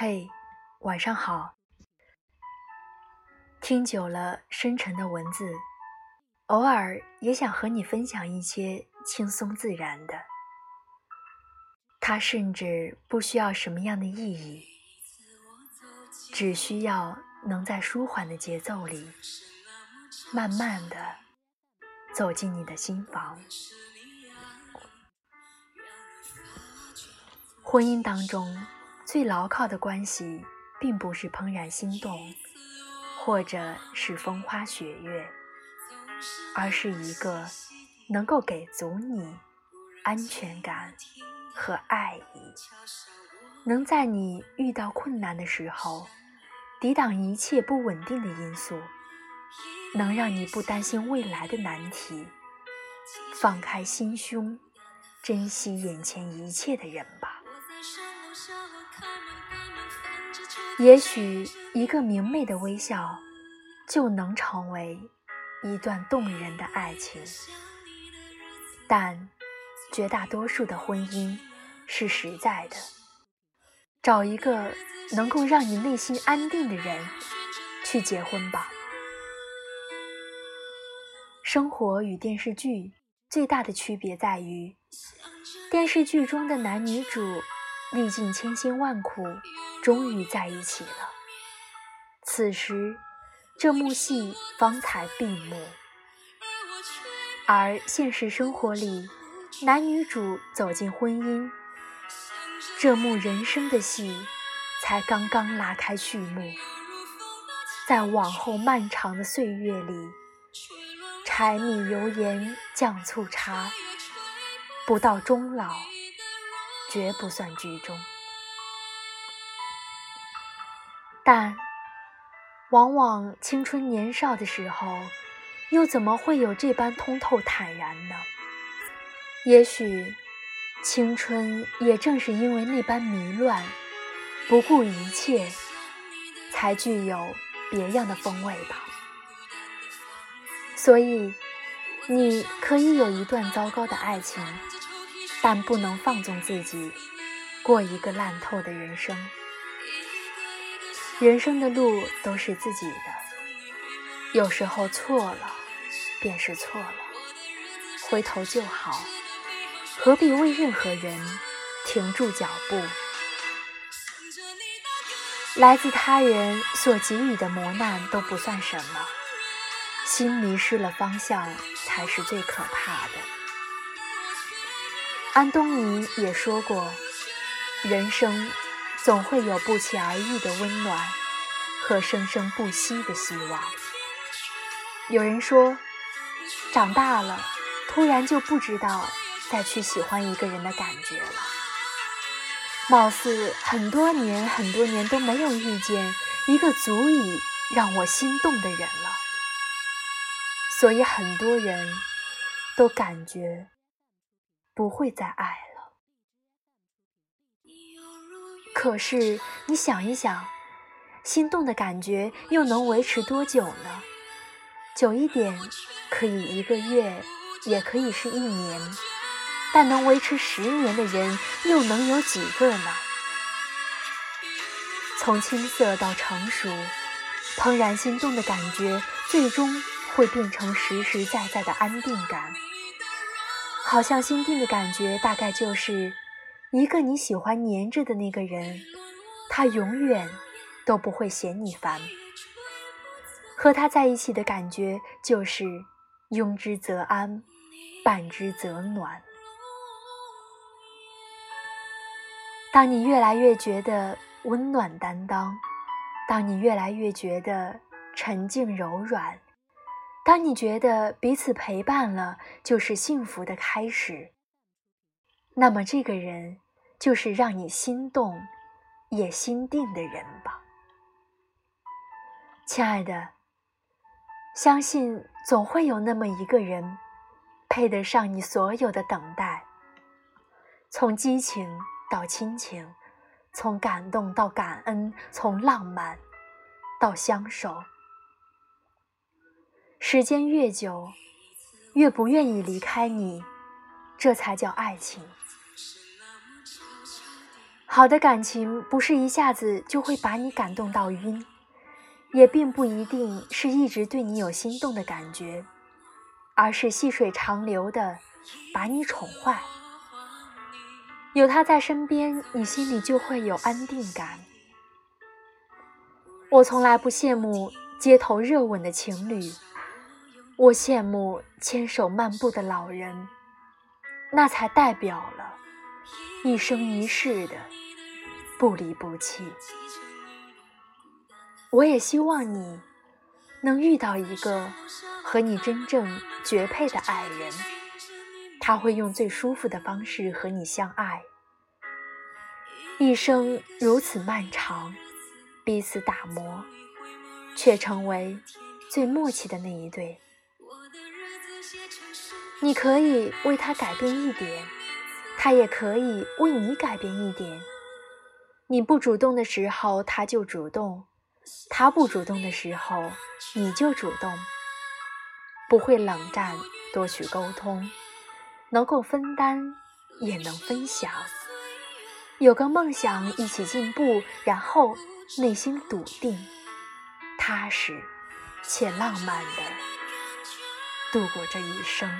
嘿，晚上好。听久了深沉的文字，偶尔也想和你分享一些轻松自然的。它甚至不需要什么样的意义，只需要能在舒缓的节奏里，慢慢的走进你的心房。婚姻当中最牢靠的关系，并不是怦然心动，或者是风花雪月，而是一个能够给足你安全感和爱意，能在你遇到困难的时候，抵挡一切不稳定的因素，能让你不担心未来的难题，放开心胸，珍惜眼前一切的人吧。也许一个明媚的微笑，就能成为一段动人的爱情。但绝大多数的婚姻是实在的，找一个能够让你内心安定的人去结婚吧。生活与电视剧最大的区别在于，电视剧中的男女主历尽千辛万苦。终于在一起了。此时，这幕戏方才闭幕。而现实生活里，男女主走进婚姻，这幕人生的戏才刚刚拉开序幕。在往后漫长的岁月里，柴米油盐酱醋茶，不到终老，绝不算剧终。但，往往青春年少的时候，又怎么会有这般通透坦然呢？也许，青春也正是因为那般迷乱，不顾一切，才具有别样的风味吧。所以，你可以有一段糟糕的爱情，但不能放纵自己，过一个烂透的人生。人生的路都是自己的，有时候错了便是错了，回头就好，何必为任何人停住脚步？来自他人所给予的磨难都不算什么，心迷失了方向才是最可怕的。安东尼也说过，人生。总会有不期而遇的温暖和生生不息的希望。有人说，长大了，突然就不知道再去喜欢一个人的感觉了。貌似很多年、很多年都没有遇见一个足以让我心动的人了，所以很多人都感觉不会再爱了。可是你想一想，心动的感觉又能维持多久呢？久一点，可以一个月，也可以是一年，但能维持十年的人又能有几个呢？从青涩到成熟，怦然心动的感觉，最终会变成实实在在的安定感。好像心定的感觉，大概就是。一个你喜欢黏着的那个人，他永远都不会嫌你烦。和他在一起的感觉就是拥之则安，伴之则暖。当你越来越觉得温暖担当，当你越来越觉得沉静柔软，当你觉得彼此陪伴了就是幸福的开始。那么这个人就是让你心动也心定的人吧，亲爱的。相信总会有那么一个人，配得上你所有的等待。从激情到亲情，从感动到感恩，从浪漫到相守。时间越久，越不愿意离开你，这才叫爱情。好的感情不是一下子就会把你感动到晕，也并不一定是一直对你有心动的感觉，而是细水长流的把你宠坏。有他在身边，你心里就会有安定感。我从来不羡慕街头热吻的情侣，我羡慕牵手漫步的老人，那才代表了一生一世的不离不弃。我也希望你能遇到一个和你真正绝配的爱人，他会用最舒服的方式和你相爱，一生如此漫长。彼此打磨，却成为最默契的那一对。你可以为他改变一点，他也可以为你改变一点。你不主动的时候，他就主动；他不主动的时候，你就主动。不会冷战，多去沟通，能够分担，也能分享。有个梦想，一起进步，然后。内心笃定、踏实且浪漫的度过这一生。